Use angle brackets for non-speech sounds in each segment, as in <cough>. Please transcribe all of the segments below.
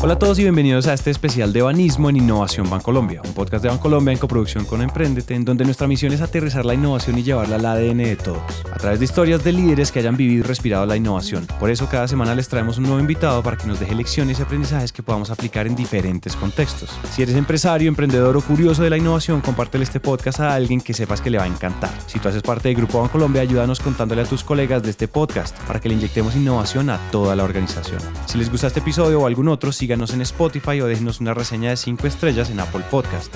Hola a todos y bienvenidos a este especial de Banismo en Innovación Bancolombia, un podcast de Bancolombia en coproducción con Emprendete, en donde nuestra misión es aterrizar la innovación y llevarla al ADN de todos, a través de historias de líderes que hayan vivido y respirado la innovación. Por eso cada semana les traemos un nuevo invitado para que nos deje lecciones y aprendizajes que podamos aplicar en diferentes contextos. Si eres empresario, emprendedor o curioso de la innovación, compártele este podcast a alguien que sepas que le va a encantar. Si tú haces parte del Grupo Bancolombia, ayúdanos contándole a tus colegas de este podcast para que le inyectemos innovación a toda la organización. Si les gusta este episodio o algún otro, síganos en Spotify o déjenos una reseña de 5 estrellas en Apple Podcast.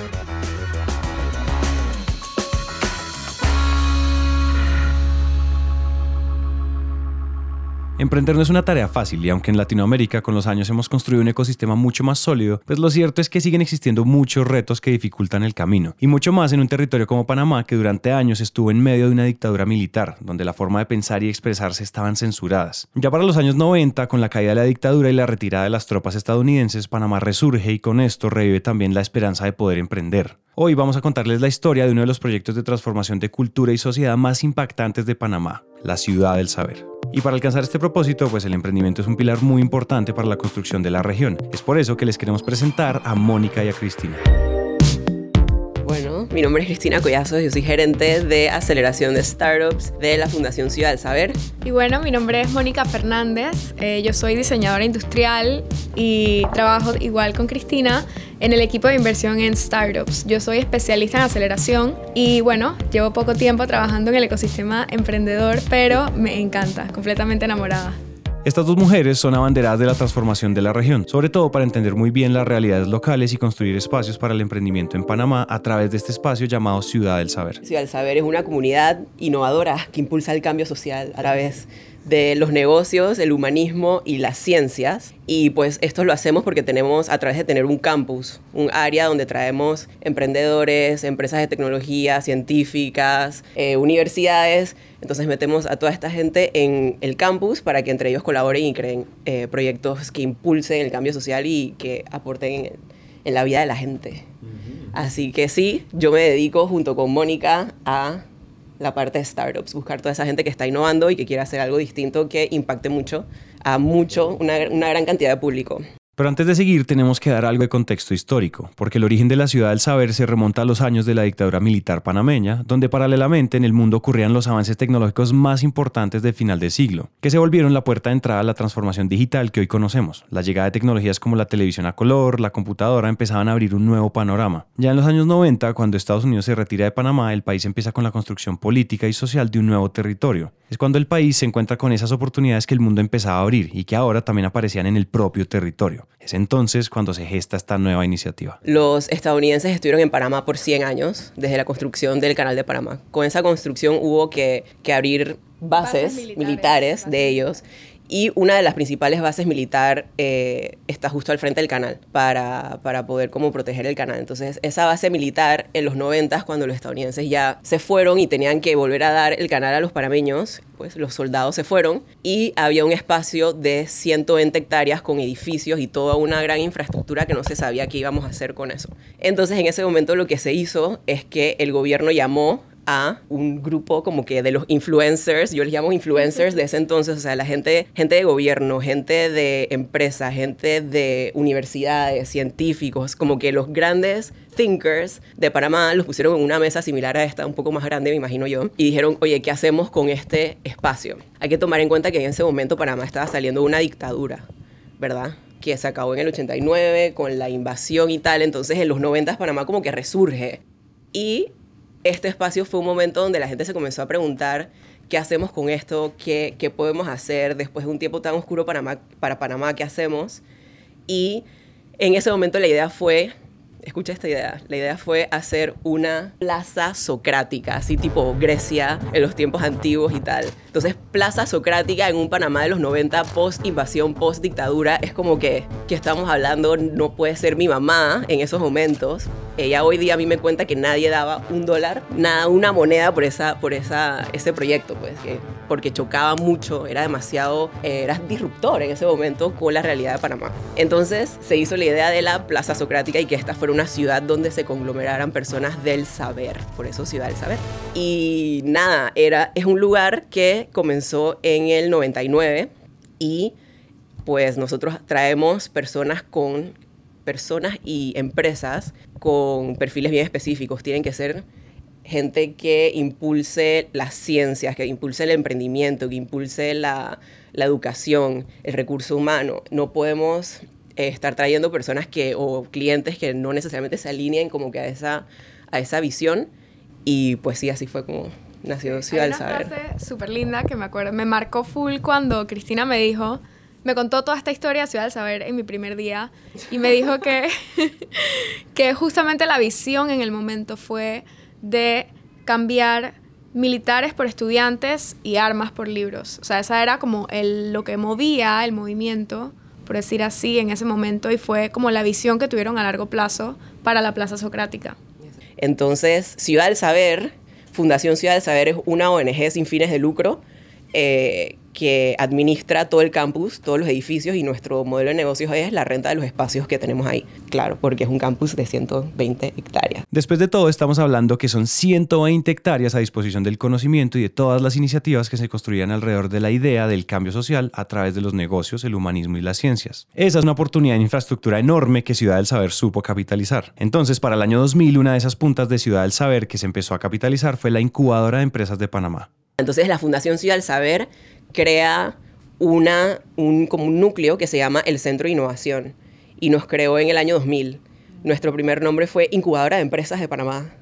Emprender no es una tarea fácil y aunque en Latinoamérica con los años hemos construido un ecosistema mucho más sólido, pues lo cierto es que siguen existiendo muchos retos que dificultan el camino. Y mucho más en un territorio como Panamá que durante años estuvo en medio de una dictadura militar, donde la forma de pensar y expresarse estaban censuradas. Ya para los años 90, con la caída de la dictadura y la retirada de las tropas estadounidenses, Panamá resurge y con esto revive también la esperanza de poder emprender. Hoy vamos a contarles la historia de uno de los proyectos de transformación de cultura y sociedad más impactantes de Panamá, la ciudad del saber. Y para alcanzar este propósito, pues el emprendimiento es un pilar muy importante para la construcción de la región. Es por eso que les queremos presentar a Mónica y a Cristina. Mi nombre es Cristina Collazo, yo soy gerente de aceleración de startups de la Fundación Ciudad del Saber. Y bueno, mi nombre es Mónica Fernández, eh, yo soy diseñadora industrial y trabajo igual con Cristina en el equipo de inversión en startups. Yo soy especialista en aceleración y bueno, llevo poco tiempo trabajando en el ecosistema emprendedor, pero me encanta, completamente enamorada. Estas dos mujeres son abanderadas de la transformación de la región, sobre todo para entender muy bien las realidades locales y construir espacios para el emprendimiento en Panamá a través de este espacio llamado Ciudad del Saber. Ciudad del Saber es una comunidad innovadora que impulsa el cambio social a través de los negocios, el humanismo y las ciencias. Y pues esto lo hacemos porque tenemos, a través de tener un campus, un área donde traemos emprendedores, empresas de tecnología, científicas, eh, universidades. Entonces metemos a toda esta gente en el campus para que entre ellos colaboren y creen eh, proyectos que impulsen el cambio social y que aporten en, en la vida de la gente. Así que sí, yo me dedico junto con Mónica a la parte de startups, buscar toda esa gente que está innovando y que quiere hacer algo distinto que impacte mucho a mucho, una, una gran cantidad de público. Pero antes de seguir tenemos que dar algo de contexto histórico, porque el origen de la ciudad del saber se remonta a los años de la dictadura militar panameña, donde paralelamente en el mundo ocurrían los avances tecnológicos más importantes del final de siglo, que se volvieron la puerta de entrada a la transformación digital que hoy conocemos. La llegada de tecnologías como la televisión a color, la computadora empezaban a abrir un nuevo panorama. Ya en los años 90, cuando Estados Unidos se retira de Panamá, el país empieza con la construcción política y social de un nuevo territorio. Es cuando el país se encuentra con esas oportunidades que el mundo empezaba a abrir y que ahora también aparecían en el propio territorio. Es entonces cuando se gesta esta nueva iniciativa. Los estadounidenses estuvieron en Panamá por 100 años, desde la construcción del canal de Panamá. Con esa construcción hubo que, que abrir bases, Bases militares, militares, de ellos y una de las principales bases militar eh, está justo al frente del canal para, para poder como proteger el canal. Entonces esa base militar en los 90 cuando los estadounidenses ya se fueron y tenían que volver a dar el canal a los panameños, pues los soldados se fueron y había un espacio de 120 hectáreas con edificios y toda una gran infraestructura que no se sabía qué íbamos a hacer con eso. Entonces en ese momento lo que se hizo es que el gobierno llamó a un grupo como que de los influencers, yo les llamo influencers de ese entonces, o sea, la gente, gente de gobierno, gente de empresas, gente de universidades, científicos, como que los grandes thinkers de Panamá los pusieron en una mesa similar a esta, un poco más grande, me imagino yo, y dijeron, oye, ¿qué hacemos con este espacio? Hay que tomar en cuenta que en ese momento Panamá estaba saliendo una dictadura, ¿verdad? que se acabó en el 89 con la invasión y tal, entonces en los 90 Panamá como que resurge. Y este espacio fue un momento donde la gente se comenzó a preguntar qué hacemos con esto, qué, qué podemos hacer después de un tiempo tan oscuro Panamá, para Panamá, qué hacemos. Y en ese momento la idea fue, escucha esta idea, la idea fue hacer una plaza socrática, así tipo Grecia en los tiempos antiguos y tal. Entonces, plaza socrática en un Panamá de los 90, post invasión, post dictadura, es como que, que estamos hablando, no puede ser mi mamá en esos momentos. Ella hoy día a mí me cuenta que nadie daba un dólar, nada, una moneda por, esa, por esa, ese proyecto, pues, que, porque chocaba mucho, era demasiado, eh, era disruptor en ese momento con la realidad de Panamá. Entonces se hizo la idea de la Plaza Socrática y que esta fuera una ciudad donde se conglomeraran personas del saber, por eso Ciudad del Saber. Y nada, era, es un lugar que comenzó en el 99 y pues nosotros traemos personas con personas y empresas con perfiles bien específicos. Tienen que ser gente que impulse las ciencias, que impulse el emprendimiento, que impulse la, la educación, el recurso humano. No podemos eh, estar trayendo personas que, o clientes que no necesariamente se alineen como que a esa, a esa visión. Y pues sí, así fue como nació Ciudad del Saber. Una frase súper linda que me acuerdo, me marcó full cuando Cristina me dijo, me contó toda esta historia de Ciudad del Saber en mi primer día y me dijo que, <laughs> que justamente la visión en el momento fue de cambiar militares por estudiantes y armas por libros. O sea, esa era como el, lo que movía el movimiento, por decir así, en ese momento y fue como la visión que tuvieron a largo plazo para la Plaza Socrática. Entonces, Ciudad del Saber, Fundación Ciudad del Saber es una ONG sin fines de lucro eh, que administra todo el campus, todos los edificios y nuestro modelo de negocios es la renta de los espacios que tenemos ahí. Claro, porque es un campus de 120 hectáreas. Después de todo, estamos hablando que son 120 hectáreas a disposición del conocimiento y de todas las iniciativas que se construían alrededor de la idea del cambio social a través de los negocios, el humanismo y las ciencias. Esa es una oportunidad de infraestructura enorme que Ciudad del Saber supo capitalizar. Entonces, para el año 2000, una de esas puntas de Ciudad del Saber que se empezó a capitalizar fue la incubadora de empresas de Panamá. Entonces la Fundación Ciudad del Saber crea una, un, como un núcleo que se llama el Centro de Innovación y nos creó en el año 2000. Nuestro primer nombre fue Incubadora de Empresas de Panamá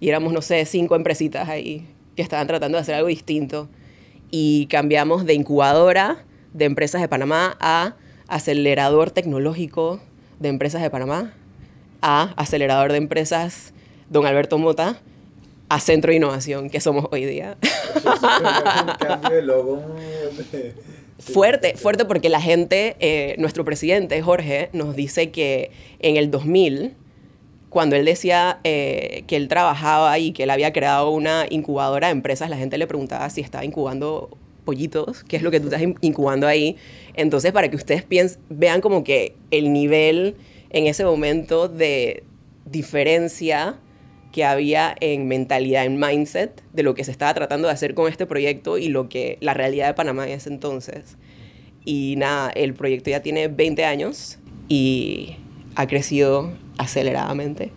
y éramos, no sé, cinco empresitas ahí que estaban tratando de hacer algo distinto y cambiamos de incubadora de empresas de Panamá a acelerador tecnológico de empresas de Panamá a acelerador de empresas Don Alberto Mota a Centro de Innovación que somos hoy día. <laughs> Fuerte, fuerte porque la gente, eh, nuestro presidente Jorge nos dice que en el 2000, cuando él decía eh, que él trabajaba y que él había creado una incubadora de empresas, la gente le preguntaba si estaba incubando pollitos, qué es lo que tú estás incubando ahí. Entonces, para que ustedes piensen, vean como que el nivel en ese momento de diferencia que había en mentalidad, en mindset de lo que se estaba tratando de hacer con este proyecto y lo que la realidad de Panamá en ese entonces. Y nada, el proyecto ya tiene 20 años y ha crecido aceleradamente.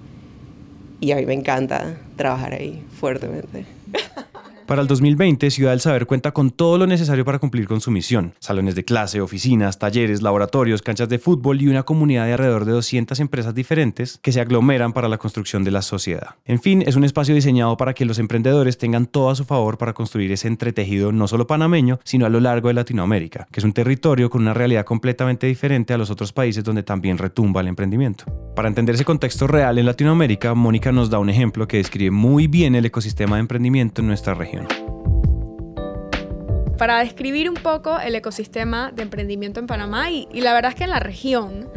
Y a mí me encanta trabajar ahí fuertemente. <laughs> Para el 2020, Ciudad del Saber cuenta con todo lo necesario para cumplir con su misión. Salones de clase, oficinas, talleres, laboratorios, canchas de fútbol y una comunidad de alrededor de 200 empresas diferentes que se aglomeran para la construcción de la sociedad. En fin, es un espacio diseñado para que los emprendedores tengan todo a su favor para construir ese entretejido no solo panameño, sino a lo largo de Latinoamérica, que es un territorio con una realidad completamente diferente a los otros países donde también retumba el emprendimiento. Para entender ese contexto real en Latinoamérica, Mónica nos da un ejemplo que describe muy bien el ecosistema de emprendimiento en nuestra región. Para describir un poco el ecosistema de emprendimiento en Panamá y, la verdad es que en la región,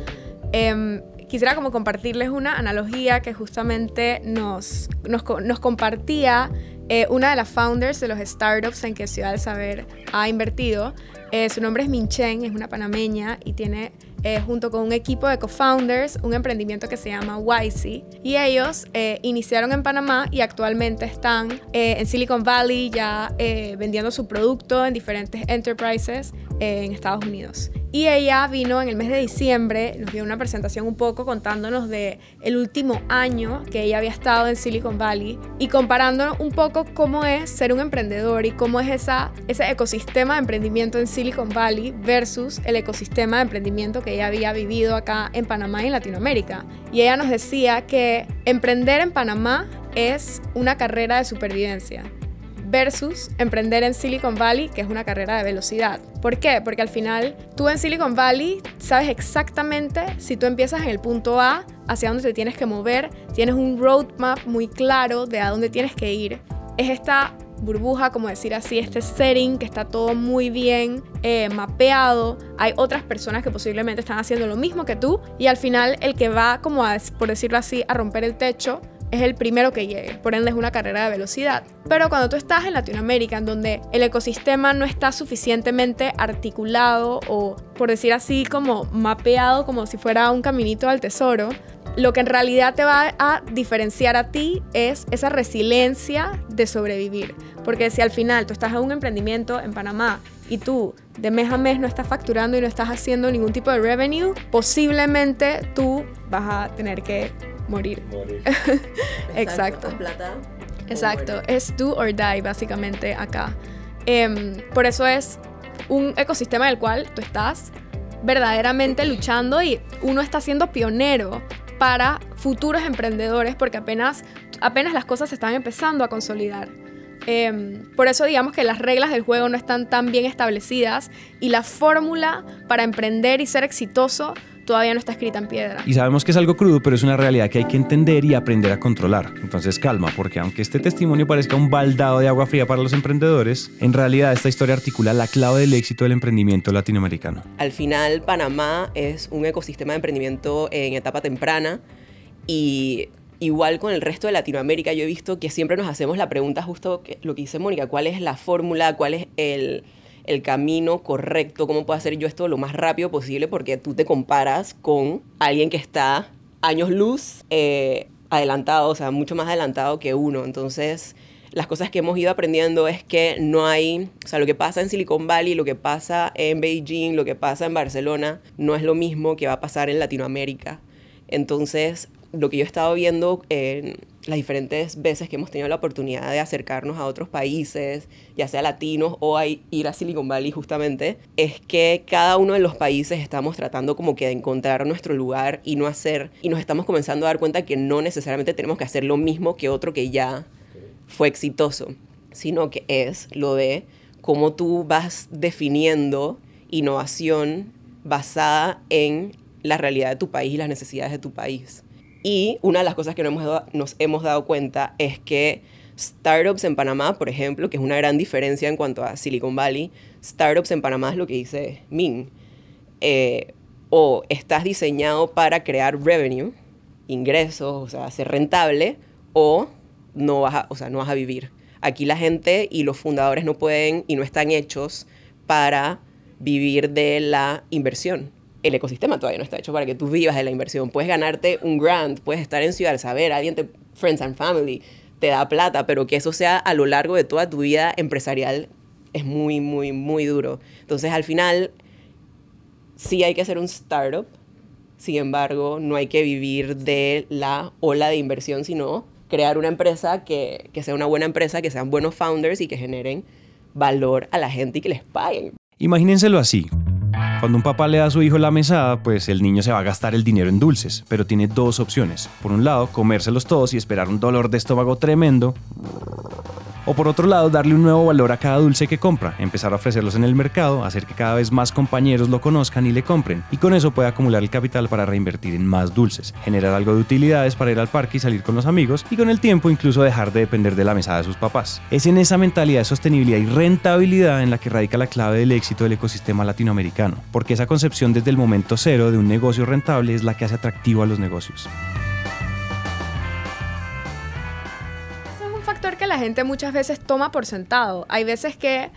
em, quisiera como compartirles una analogía que justamente nos, nos, compartía eh, una de las founders de los startups en que Ciudad del Saber ha invertido. Eh, su nombre es Minchen, es una panameña y tiene eh, junto con un equipo de co-founders, un emprendimiento que se llama YC. Y ellos eh, iniciaron en Panamá y actualmente están eh, en Silicon Valley ya vendiendo su producto en diferentes enterprises en Estados Unidos. Y ella vino en el mes de diciembre, nos dio una presentación un poco contándonos de el último año que ella había estado en Silicon Valley y comparando un poco cómo es ser un emprendedor y cómo es esa, ese ecosistema de emprendimiento en Silicon Valley versus el ecosistema de emprendimiento que ella había vivido acá en Panamá y en Latinoamérica. Y ella nos decía que emprender en Panamá es una carrera de supervivencia versus emprender en Silicon Valley, que es una carrera de velocidad. ¿Por qué? Porque al final tú en Silicon Valley sabes exactamente si tú empiezas en el punto A, hacia dónde te tienes que mover, tienes un roadmap muy claro de a dónde tienes que ir. Es esta burbuja, como decir así, este setting que está todo muy bien eh, mapeado. Hay otras personas que posiblemente están haciendo lo mismo que tú y al final el que va, como a, por decirlo así, a romper el techo es el primero que llegue, por ende es una carrera de velocidad. Pero cuando tú estás en Latinoamérica, en donde el ecosistema no está suficientemente articulado o, por decir así, como mapeado como si fuera un caminito al tesoro, lo que en realidad te va a diferenciar a ti es esa resiliencia de sobrevivir. Porque si al final tú estás en un emprendimiento en Panamá y tú de mes a mes no estás facturando y no estás haciendo ningún tipo de revenue, posiblemente tú vas a tener que morir. <laughs> Exacto. Exacto. Es do or die básicamente acá. Em, por eso es un ecosistema del cual tú estás verdaderamente luchando y uno está siendo pionero para futuros emprendedores porque apenas, apenas las cosas se están empezando a consolidar. Em, por eso digamos que las reglas del juego no están tan bien establecidas y la fórmula para emprender y ser exitoso todavía no está escrita en piedra. Y sabemos que es algo crudo, pero es una realidad que hay que entender y aprender a controlar. Entonces calma, porque aunque este testimonio parezca un baldado de agua fría para los emprendedores, en realidad esta historia articula la clave del éxito del emprendimiento latinoamericano. Al final, Panamá es un ecosistema de emprendimiento en etapa temprana y igual con el resto de Latinoamérica, yo he visto que siempre nos hacemos la pregunta justo lo que dice Mónica, ¿cuál es la fórmula? ¿Cuál es el, camino correcto? ¿Cómo puedo hacer yo esto lo más rápido posible? Porque tú te comparas con alguien que está años luz eh, adelantado, o sea, mucho más adelantado que uno. Entonces, las cosas que hemos ido aprendiendo es que no hay, o sea, lo que pasa en Silicon Valley, lo que pasa en Beijing, lo que pasa en Barcelona, no es lo mismo que va a pasar en Latinoamérica. Entonces, lo que yo he estado viendo en las diferentes veces que hemos tenido la oportunidad de acercarnos a otros países, ya sea latinos o a ir a Silicon Valley justamente, es que cada uno de los países estamos tratando como que de encontrar nuestro lugar y no hacer, y nos estamos comenzando a dar cuenta que no necesariamente tenemos que hacer lo mismo que otro que ya fue exitoso, sino que es lo de cómo tú vas definiendo innovación basada en la realidad de tu país y las necesidades de tu país. Y una de las cosas que nos hemos, dado cuenta es que startups en Panamá, por ejemplo, que es una gran diferencia en cuanto a Silicon Valley, startups en Panamá es lo que dice Min. Eh, o estás diseñado para crear revenue, ingresos, o sea, ser rentable, o no vas a, o sea, no vas a vivir. Aquí la gente y los fundadores no pueden y no están hechos para vivir de la inversión el ecosistema todavía no está hecho para que tú vivas de la inversión. Puedes ganarte un grant, puedes estar en Ciudad Saber, alguien te, Friends and Family, te da plata, pero que eso sea a lo largo de toda tu vida empresarial es muy, muy, muy duro. Entonces, al final, sí hay que hacer un startup, sin embargo, no hay que vivir de la ola de inversión, sino crear una empresa que, que sea una buena empresa, que sean buenos founders y que generen valor a la gente y que les paguen. Imagínenselo así. Cuando un papá le da a su hijo la mesada, pues el niño se va a gastar el dinero en dulces, pero tiene dos opciones. Por un lado, comérselos todos y esperar un dolor de estómago tremendo. O por otro lado, darle un nuevo valor a cada dulce que compra, empezar a ofrecerlos en el mercado, hacer que cada vez más compañeros lo conozcan y le compren, y con eso puede acumular el capital para reinvertir en más dulces, generar algo de utilidades para ir al parque y salir con los amigos, y con el tiempo incluso dejar de depender de la mesada de sus papás. Es en esa mentalidad de sostenibilidad y rentabilidad en la que radica la clave del éxito del ecosistema latinoamericano, porque esa concepción desde el momento cero de un negocio rentable es la que hace atractivo a los negocios. Que la gente muchas veces toma por sentado. Hay veces que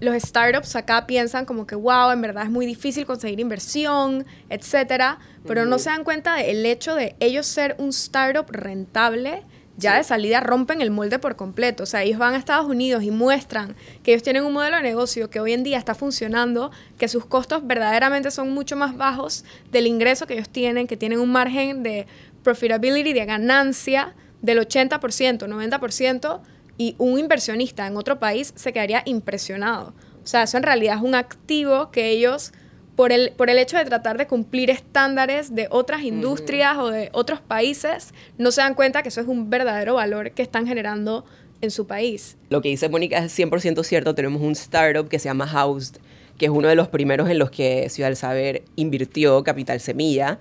los startups acá piensan como que, wow, en verdad es muy difícil conseguir inversión, etcétera, pero no se dan cuenta del hecho de ellos ser un startup rentable. Ya de salida rompen el molde por completo. O sea, ellos van a Estados Unidos y muestran que ellos tienen un modelo de negocio que hoy en día está funcionando, que sus costos verdaderamente son mucho más bajos del ingreso que ellos tienen, que tienen un margen de profitability, de ganancia del 80%, 90%, y un inversionista en otro país se quedaría impresionado. O sea, eso en realidad es un activo que ellos, por el, por el hecho de tratar de cumplir estándares de otras industrias o de otros países, no se dan cuenta que eso es un verdadero valor que están generando en su país. Lo que dice Mónica es 100% cierto. Tenemos un startup que se llama Housed, que es uno de los primeros en los que Ciudad del Saber invirtió capital semilla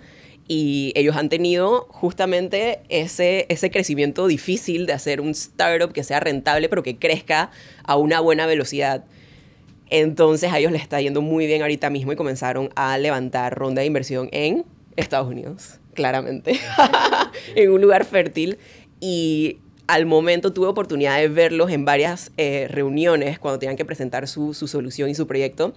y ellos han tenido justamente ese, ese crecimiento difícil de hacer un startup que sea rentable pero que crezca a una buena velocidad. Entonces a ellos les está yendo muy bien ahorita mismo y comenzaron a levantar ronda de inversión en Estados Unidos, claramente, <laughs> en un lugar fértil. Y al momento tuve oportunidad de verlos en varias eh, reuniones cuando tenían que presentar su, su solución y su proyecto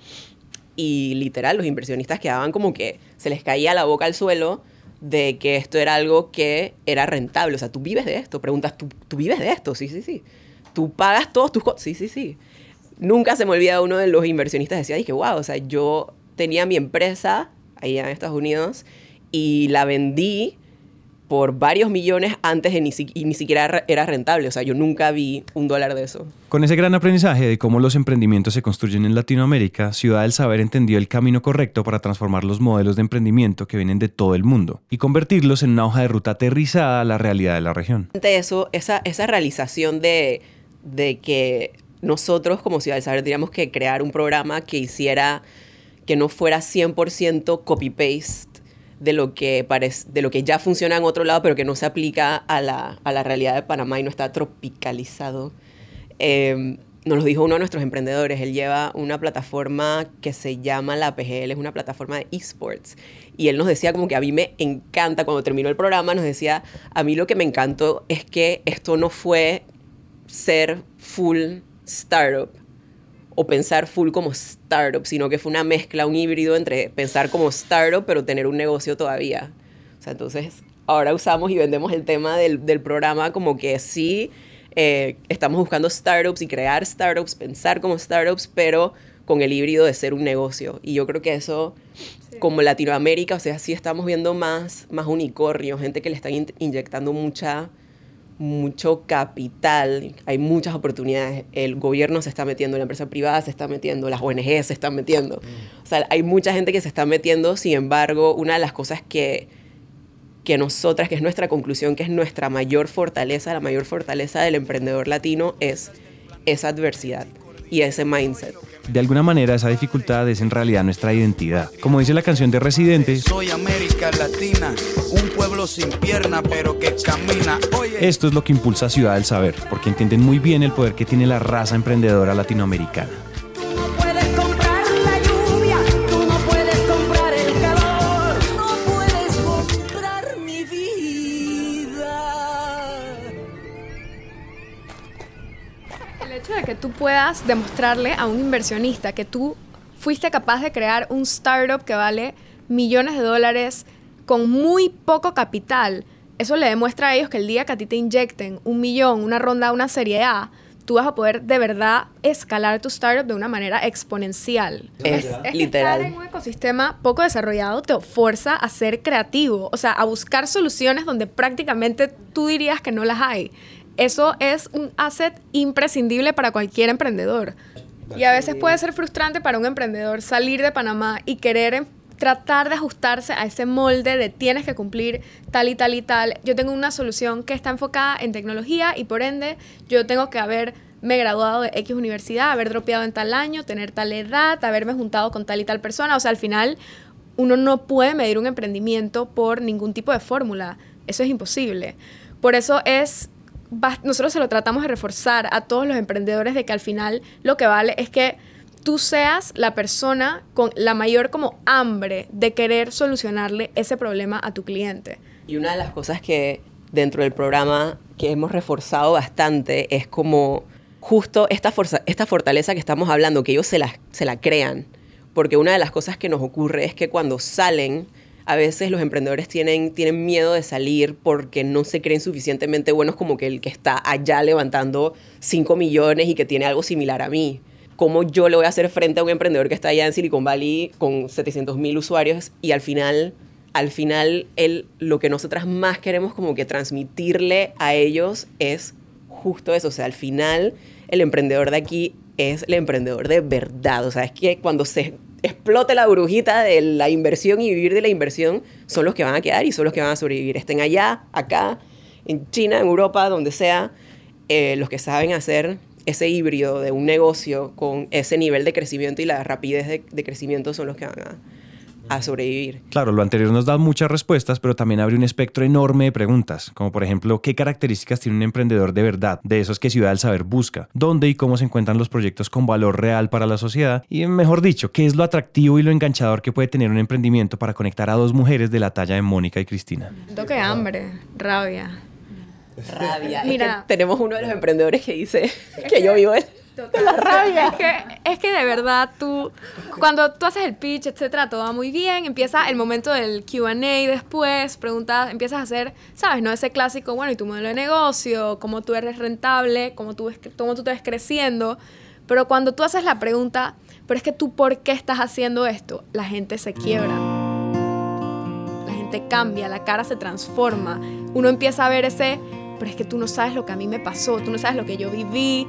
y literal los inversionistas quedaban como que se les caía la boca al suelo de que esto era algo que era rentable. O sea, tú vives de esto. Preguntas, ¿tú, tú vives de esto? Sí, sí, sí. Tú pagas todos tus costos. Sí, sí, sí. nunca se me olvida uno de los inversionistas decía, dije, wow, o sea, yo tenía mi empresa allá en Estados Unidos y la vendí por varios millones antes de ni, y ni siquiera era rentable. O sea, yo nunca vi un dólar de eso. Con ese gran aprendizaje de cómo los emprendimientos se construyen en Latinoamérica, Ciudad del Saber entendió el camino correcto para transformar los modelos de emprendimiento que vienen de todo el mundo y convertirlos en una hoja de ruta aterrizada a la realidad de la región. Eso, esa, esa realización de, de que nosotros como Ciudad del Saber teníamos que crear un programa que hiciera que no fuera 100% copy-paste de lo que de lo que ya funciona en otro lado, pero que no se aplica a la, a la realidad de Panamá y no está tropicalizado. Eh, nos lo dijo uno de nuestros emprendedores. Él lleva una plataforma que se llama la PGL, es una plataforma de esports. Y él nos decía como que a mí me encanta, cuando terminó el programa, nos decía, a mí lo que me encantó es que esto no fue ser full startup o pensar full como startup, sino que fue una mezcla, un híbrido entre pensar como startup, pero tener un negocio todavía. O sea, entonces ahora usamos y vendemos el tema del, del programa como que sí, eh, estamos buscando startups y crear startups, pensar como startups, pero con el híbrido de ser un negocio. Y yo creo que eso, como Latinoamérica, o sea, sí estamos viendo más, más unicornios, gente que le están inyectando mucha mucho capital, hay muchas oportunidades. El gobierno se está metiendo, la empresa privada se está metiendo, las ONG se están metiendo. Mm. O sea, hay mucha gente que se está metiendo, sin embargo, una de las cosas que, que nosotras, que es nuestra conclusión, que es nuestra mayor fortaleza, la mayor fortaleza del emprendedor latino es esa adversidad y ese mindset. De alguna manera esa dificultad es en realidad nuestra identidad. Como dice la canción de Residente, Soy América Latina, un pueblo sin pierna pero que camina. Esto es lo que impulsa a Ciudad del Saber, porque entienden muy bien el poder que tiene la raza emprendedora latinoamericana. Puedas demostrarle a un inversionista que tú fuiste capaz de crear un startup que vale millones de dólares con muy poco capital, eso le demuestra a ellos que el día que a ti te inyecten un millón, una ronda, una serie A, tú vas a poder de verdad escalar tu startup de una manera exponencial. Es, literal. Estar en un ecosistema poco desarrollado te fuerza a ser creativo, o sea, a buscar soluciones donde prácticamente tú dirías que no las hay. Eso es un asset imprescindible para cualquier emprendedor. Y a veces puede ser frustrante para un emprendedor salir de Panamá y querer em, tratar de ajustarse a ese molde de tienes que cumplir tal y tal y tal. Yo tengo una solución que está enfocada en tecnología y por ende yo tengo que haberme graduado de X universidad, haber dropeado en tal año, tener tal edad, haberme juntado con tal y tal persona. O sea, al final uno no puede medir un emprendimiento por ningún tipo de fórmula. Eso es imposible. Por eso es nosotros se lo tratamos de reforzar a todos los emprendedores de que al final lo que vale es que tú seas la persona con la mayor como hambre de querer solucionarle ese problema a tu cliente. Y una de las cosas que dentro del programa que hemos reforzado bastante es como justo esta, esta fortaleza que estamos hablando, que ellos se la, se la crean. Porque una de las cosas que nos ocurre es que cuando salen a veces los emprendedores tienen, tienen miedo de salir porque no se creen suficientemente buenos como que el que está allá levantando 5 millones y que tiene algo similar a mí. ¿Cómo yo le voy a hacer frente a un emprendedor que está allá en Silicon Valley con 700 mil usuarios y al final, al final él, lo que nosotras más queremos como que transmitirle a ellos es justo eso. O sea, al final el emprendedor de aquí es el emprendedor de verdad. O sea, es que cuando se explote la burbujita de la inversión y vivir de la inversión, son los que van a quedar y son los que van a sobrevivir. Estén allá, acá, en China, en Europa, donde sea, eh, los que saben hacer ese híbrido de un negocio con ese nivel de crecimiento y la rapidez de, de crecimiento son los que van a, a sobrevivir. Claro, lo anterior nos da muchas respuestas, pero también abre un espectro enorme de preguntas, como por ejemplo, ¿qué características tiene un emprendedor de verdad, de esos que Ciudad del Saber busca? ¿Dónde y cómo se encuentran los proyectos con valor real para la sociedad? Y mejor dicho, ¿qué es lo atractivo y lo enganchador que puede tener un emprendimiento para conectar a dos mujeres de la talla de Mónica y Cristina? Toque hambre, rabia. Rabia. Mira, tenemos uno de los emprendedores que dice que yo vivo en la rabia. Es que, es que de verdad tú, cuando tú haces el pitch, etcétera, todo va muy bien. Empieza el momento del QA después, preguntas, empiezas a hacer, ¿sabes? No ese clásico, bueno, ¿y tu modelo de negocio? ¿Cómo tú eres rentable? ¿Cómo tú, cómo tú te ves creciendo? Pero cuando tú haces la pregunta, pero es que tú por qué estás haciendo esto, la gente se quiebra. La gente cambia, la cara se transforma. Uno empieza a ver ese, pero es que tú no sabes lo que a mí me pasó, tú no sabes lo que yo viví.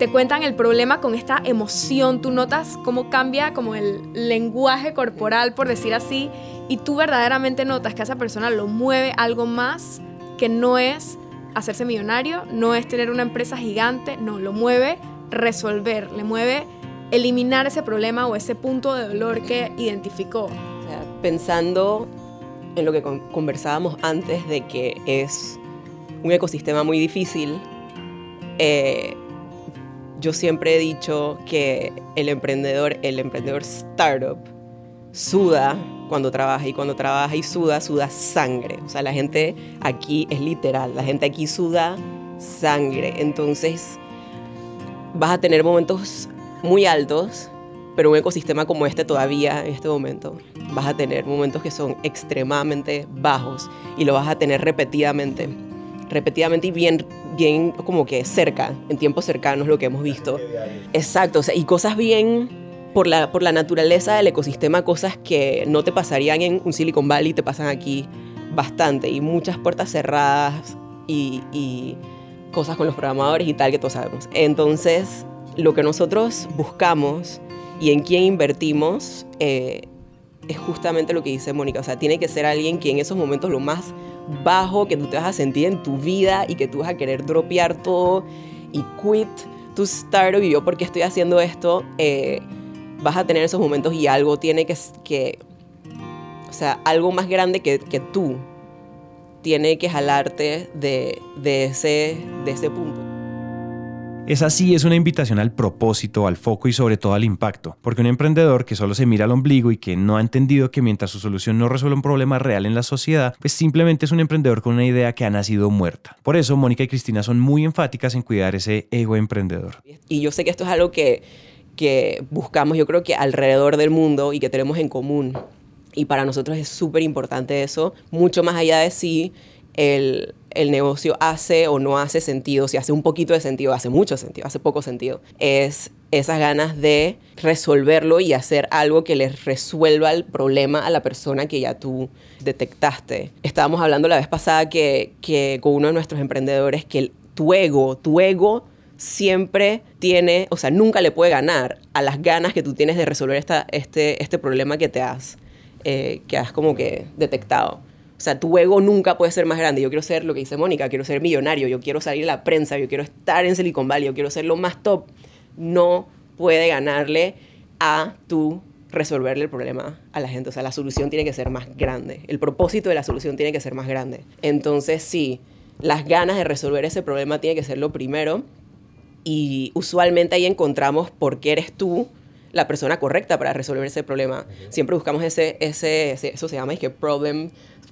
Te cuentan el problema con esta emoción, tú notas cómo cambia como el lenguaje corporal, por decir así, y tú verdaderamente notas que a esa persona lo mueve algo más que no es hacerse millonario, no es tener una empresa gigante, no, lo mueve resolver, le mueve eliminar ese problema o ese punto de dolor que identificó. pensando en lo que conversábamos antes de que es un ecosistema muy difícil, eh, yo siempre he dicho que el emprendedor, el emprendedor startup, suda cuando trabaja y cuando trabaja y suda, suda sangre. O sea, la gente aquí es literal, la gente aquí suda sangre. Entonces, vas a tener momentos muy altos, pero un ecosistema como este todavía, en este momento, vas a tener momentos que son extremadamente bajos y lo vas a tener repetidamente, repetidamente y bien, bien como que cerca, en tiempos cercanos lo que hemos visto. Exacto, o sea, y cosas bien por la, por la naturaleza del ecosistema, cosas que no te pasarían en un Silicon Valley, te pasan aquí bastante y muchas puertas cerradas y, y cosas con los programadores y tal que todos sabemos. Entonces, lo que nosotros buscamos y en quién invertimos eh, es justamente lo que dice Mónica. O sea, tiene que ser alguien que en esos momentos lo más bajo que tú te vas a sentir en tu vida y que tú vas a querer dropear todo y quit tu startup y yo porque estoy haciendo esto, eh, vas a tener esos momentos y algo tiene que, que o sea, algo más grande que, que tú tiene que jalarte de, de, ese, de ese punto. Esa sí es una invitación al propósito, al foco y sobre todo al impacto, porque un emprendedor que solo se mira al ombligo y que no ha entendido que mientras su solución no resuelve un problema real en la sociedad, pues simplemente es un emprendedor con una idea que ha nacido muerta. Por eso Mónica y Cristina son muy enfáticas en cuidar ese ego emprendedor. Y yo sé que esto es algo que, buscamos, yo creo que alrededor del mundo y que tenemos en común. Y para nosotros es súper importante eso, mucho más allá de si el, el negocio hace o no hace sentido, si hace un poquito de sentido, hace mucho sentido, hace poco sentido, es esas ganas de resolverlo y hacer algo que les resuelva el problema a la persona que ya tú detectaste. Estábamos hablando la vez pasada que, que con uno de nuestros emprendedores que el, tu ego, tu ego siempre tiene, o sea, nunca le puede ganar a las ganas que tú tienes de resolver esta, este, este problema que te has, eh, que has como que detectado. O sea, tu ego nunca puede ser más grande. Yo quiero ser lo que dice Mónica, quiero ser millonario, yo quiero salir a la prensa, yo quiero estar en Silicon Valley, yo quiero ser lo más top. No puede ganarle a tu resolverle el problema a la gente. O sea, la solución tiene que ser más grande. El propósito de la solución tiene que ser más grande. Entonces, sí, las ganas de resolver ese problema tiene que ser lo primero. Y usualmente ahí encontramos por qué eres tú la persona correcta para resolver ese problema. Siempre buscamos ese, ese, eso se llama es que problem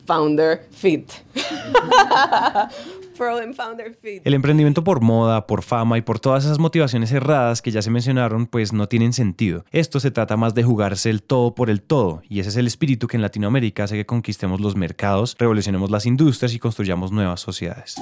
founder fit. <laughs> problem founder fit. El emprendimiento por moda, por fama y por todas esas motivaciones erradas que ya se mencionaron, pues no tienen sentido. Esto se trata más de jugarse el todo por el todo, y ese es el espíritu que en Latinoamérica hace que conquistemos los mercados, revolucionemos las industrias y construyamos nuevas sociedades.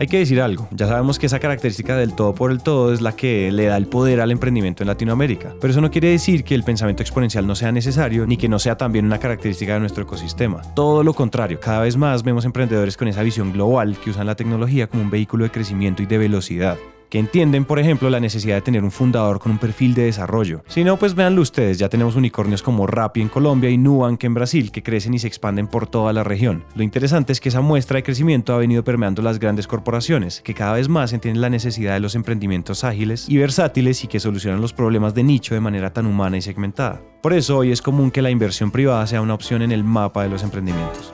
Hay que decir algo, ya sabemos que esa característica del todo por el todo es la que le da el poder al emprendimiento en Latinoamérica, pero eso no quiere decir que el pensamiento exponencial no sea necesario ni que no sea también una característica de nuestro ecosistema. Todo lo contrario, cada vez más vemos emprendedores con esa visión global que usan la tecnología como un vehículo de crecimiento y de velocidad que entienden, por ejemplo, la necesidad de tener un fundador con un perfil de desarrollo. Si no, pues véanlo ustedes, ya tenemos unicornios como Rappi en Colombia y Nubank en Brasil, que crecen y se expanden por toda la región. Lo interesante es que esa muestra de crecimiento ha venido permeando las grandes corporaciones, que cada vez más entienden la necesidad de los emprendimientos ágiles y versátiles y que solucionan los problemas de nicho de manera tan humana y segmentada. Por eso hoy es común que la inversión privada sea una opción en el mapa de los emprendimientos.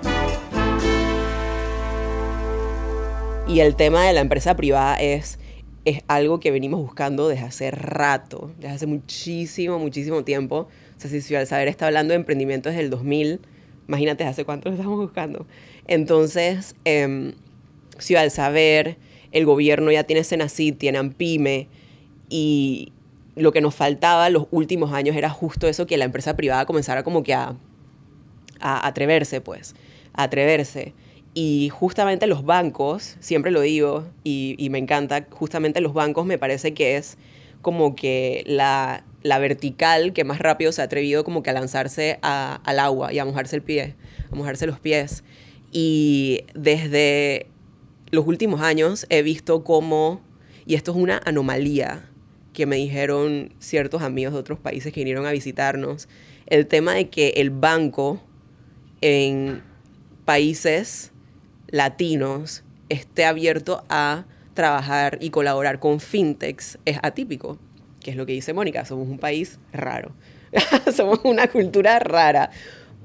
Y el tema de la empresa privada es es algo que venimos buscando desde hace rato, desde hace muchísimo, muchísimo tiempo. O sea, si Ciudad Saber está hablando de emprendimiento desde el 2000, imagínate hace cuánto lo estamos buscando. Entonces, eh, Ciudad Saber, el gobierno ya tiene Senacid, tiene AMPIME, y lo que nos faltaba los últimos años era justo eso, que la empresa privada comenzara como que a, a atreverse, pues, a atreverse. Y justamente los bancos, siempre lo digo y, me encanta, justamente los bancos me parece que es como que la, la vertical que más rápido se ha atrevido como que a lanzarse al agua y a mojarse el pie, a mojarse los pies. Y desde los últimos años he visto cómo, y esto es una anomalía que me dijeron ciertos amigos de otros países que vinieron a visitarnos, el tema de que el banco en países latinos esté abierto a trabajar y colaborar con fintechs es atípico, que es lo que dice Mónica, somos un país raro, <laughs> somos una cultura rara,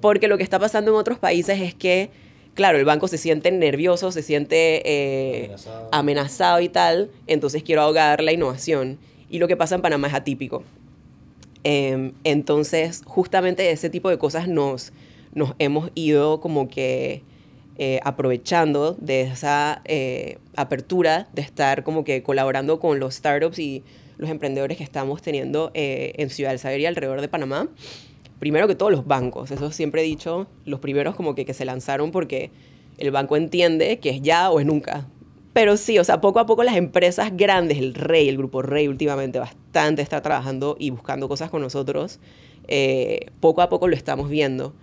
porque lo que está pasando en otros países es que, claro, el banco se siente nervioso, se siente eh, amenazado. y tal, entonces quiero ahogar la innovación. Y lo que pasa en Panamá es atípico. Em, entonces, justamente ese tipo de cosas nos, nos hemos ido como que eh, aprovechando de esa eh, apertura de estar como que colaborando con los startups y los emprendedores que estamos teniendo eh, en Ciudad del Saber y alrededor de Panamá. Primero que todos los bancos, eso siempre he dicho, los primeros como que, que se lanzaron porque el banco entiende que es ya o es nunca. Pero sí, o sea, poco a poco las empresas grandes, el Rey, el grupo Rey últimamente bastante está trabajando y buscando cosas con nosotros. poco a poco lo estamos viendo.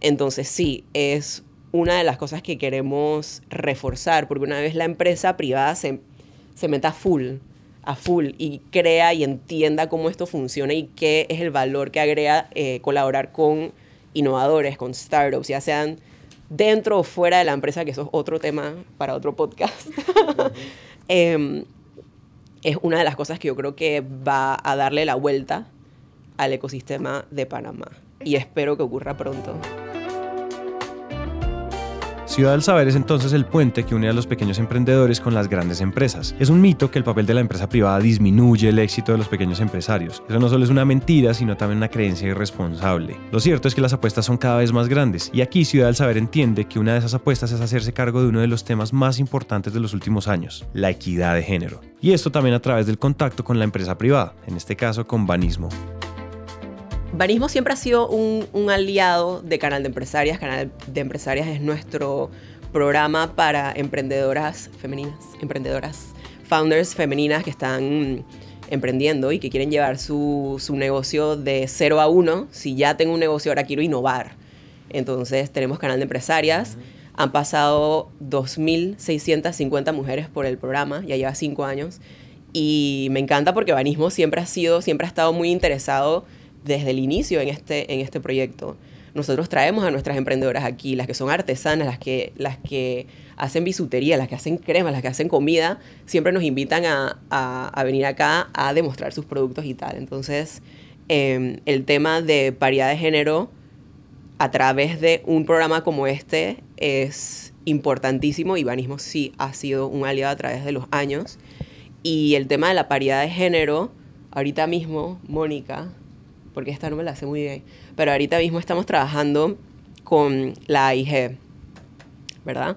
Entonces sí, es una de las cosas que queremos reforzar, porque una vez la empresa privada se, se meta full, a full y crea y entienda cómo esto funciona y qué es el valor que agrega eh, colaborar con innovadores, con startups, ya sean dentro o fuera de la empresa, que eso es otro tema para otro podcast. <laughs> Em, es una de las cosas que yo creo que va a darle la vuelta al ecosistema de Panamá y espero que ocurra pronto. Ciudad del Saber es entonces el puente que une a los pequeños emprendedores con las grandes empresas. Es un mito que el papel de la empresa privada disminuye el éxito de los pequeños empresarios. Eso no solo es una mentira, sino también una creencia irresponsable. Lo cierto es que las apuestas son cada vez más grandes y aquí Ciudad del Saber entiende que una de esas apuestas es hacerse cargo de uno de los temas más importantes de los últimos años, la equidad de género. Y esto también a través del contacto con la empresa privada, en este caso con Banismo. Banismo siempre ha sido un, aliado de Canal de Empresarias. Canal de Empresarias es nuestro programa para emprendedoras femeninas, emprendedoras, founders femeninas que están emprendiendo y que quieren llevar su, negocio de 0 a 1. Si ya tengo un negocio, ahora quiero innovar. Entonces tenemos Canal de Empresarias. Han pasado 2.650 mujeres por el programa, ya lleva 5 años. Y me encanta porque Banismo siempre ha sido, siempre ha estado muy interesado desde el inicio en este, en este proyecto. Nosotros traemos a nuestras emprendedoras aquí, las que son artesanas, las que, las que hacen bisutería, las que hacen cremas, las que hacen comida, siempre nos invitan a, a, venir acá a demostrar sus productos y tal. Entonces, em, el tema de paridad de género a través de un programa como este es importantísimo. Ibanismo sí ha sido un aliado a través de los años. Y el tema de la paridad de género, ahorita mismo, Mónica, porque esta no me la hace muy bien, pero ahorita mismo estamos trabajando con la AIG, ¿verdad?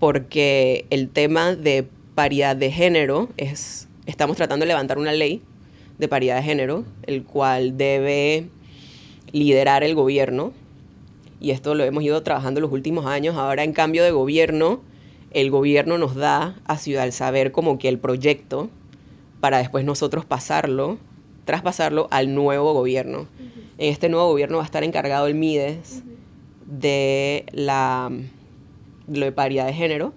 Porque el tema de paridad de género es, estamos tratando de levantar una ley de paridad de género, el cual debe liderar el gobierno, y esto lo hemos ido trabajando los últimos años, ahora en cambio de gobierno, el gobierno nos da a Ciudad del Saber como que el proyecto para después nosotros pasarlo traspasarlo al nuevo gobierno. En este nuevo gobierno va a estar encargado el MIDES de la lo de paridad de género.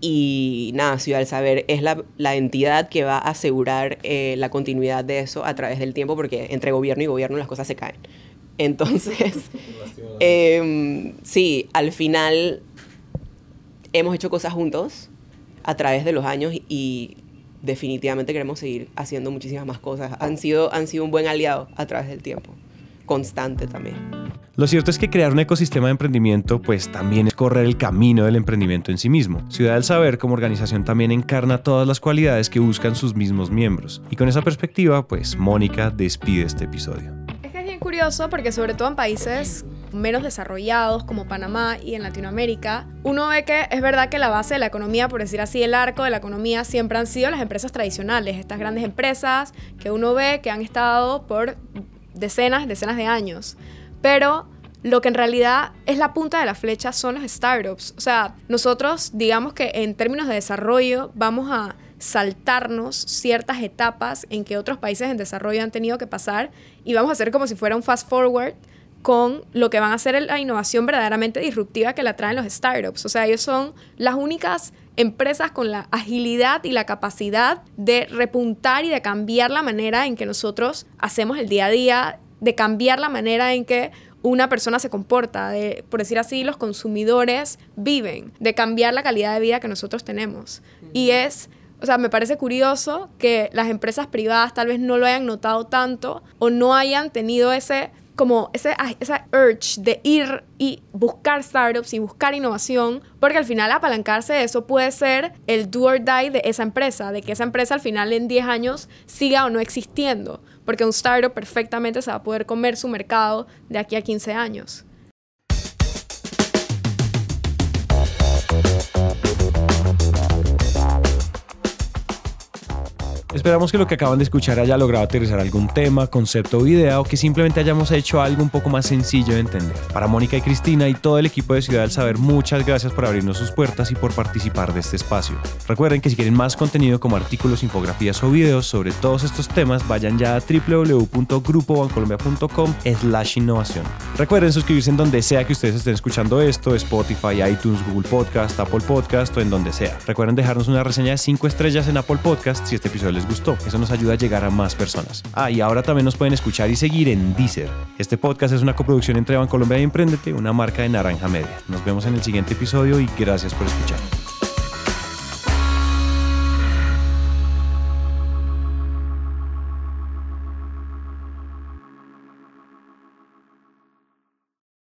Y nada, Ciudad del Saber es la, la entidad que va a asegurar eh, la continuidad de eso a través del tiempo, porque entre gobierno y gobierno las cosas se caen. <laughs> Entonces, eh, sí, al final hemos hecho cosas juntos a través de los años y definitivamente queremos seguir haciendo muchísimas más cosas. Han sido, han sido un buen aliado a través del tiempo, constante también. Lo cierto es que crear un ecosistema de emprendimiento pues también es correr el camino del emprendimiento en sí mismo. Ciudad del Saber como organización también encarna todas las cualidades que buscan sus mismos miembros. Y con esa perspectiva pues Mónica despide este episodio. Es que es bien curioso porque sobre todo en países menos desarrollados como Panamá y en Latinoamérica, uno ve que es verdad que la base de la economía, por decir así, el arco de la economía siempre han sido las empresas tradicionales, estas grandes empresas que uno ve que han estado por decenas, decenas de años. Pero lo que en realidad es la punta de la flecha son los startups. O sea, nosotros digamos que en términos de desarrollo vamos a saltarnos ciertas etapas en que otros países en desarrollo han tenido que pasar y vamos a hacer como si fuera un fast forward con lo que van a ser la innovación verdaderamente disruptiva que la traen los startups. O sea, ellos son las únicas empresas con la agilidad y la capacidad de repuntar y de cambiar la manera en que nosotros hacemos el día a día, de cambiar la manera en que una persona se comporta, de, por decir así, los consumidores viven, de cambiar la calidad de vida que nosotros tenemos. Y es, o sea, me parece curioso que las empresas privadas tal vez no lo hayan notado tanto o no hayan tenido ese como ese, esa urge de ir y buscar startups y buscar innovación, porque al final apalancarse de eso puede ser el do or die de esa empresa, de que esa empresa al final en 10 años siga o no existiendo, porque un startup perfectamente se va a poder comer su mercado de aquí a 15 años. Esperamos que lo que acaban de escuchar haya logrado aterrizar algún tema, concepto o idea o que simplemente hayamos hecho algo un poco más sencillo de entender. Para Mónica y Cristina y todo el equipo de Ciudad del Saber, muchas gracias por abrirnos sus puertas y por participar de este espacio. Recuerden que si quieren más contenido como artículos, infografías o videos sobre todos estos temas, vayan ya a www.grupobancolombia.com slash innovación. Recuerden suscribirse en donde sea que ustedes estén escuchando esto, Spotify, iTunes, Google Podcast, Apple Podcast o en donde sea. Recuerden dejarnos una reseña de 5 estrellas en Apple Podcast si este episodio les gustó. Eso nos ayuda a llegar a más personas. Ah, y ahora también nos pueden escuchar y seguir en Deezer. Este podcast es una coproducción entre Bancolombia y Emprendete, una marca de Naranja Media. Nos vemos en el siguiente episodio y gracias por escuchar.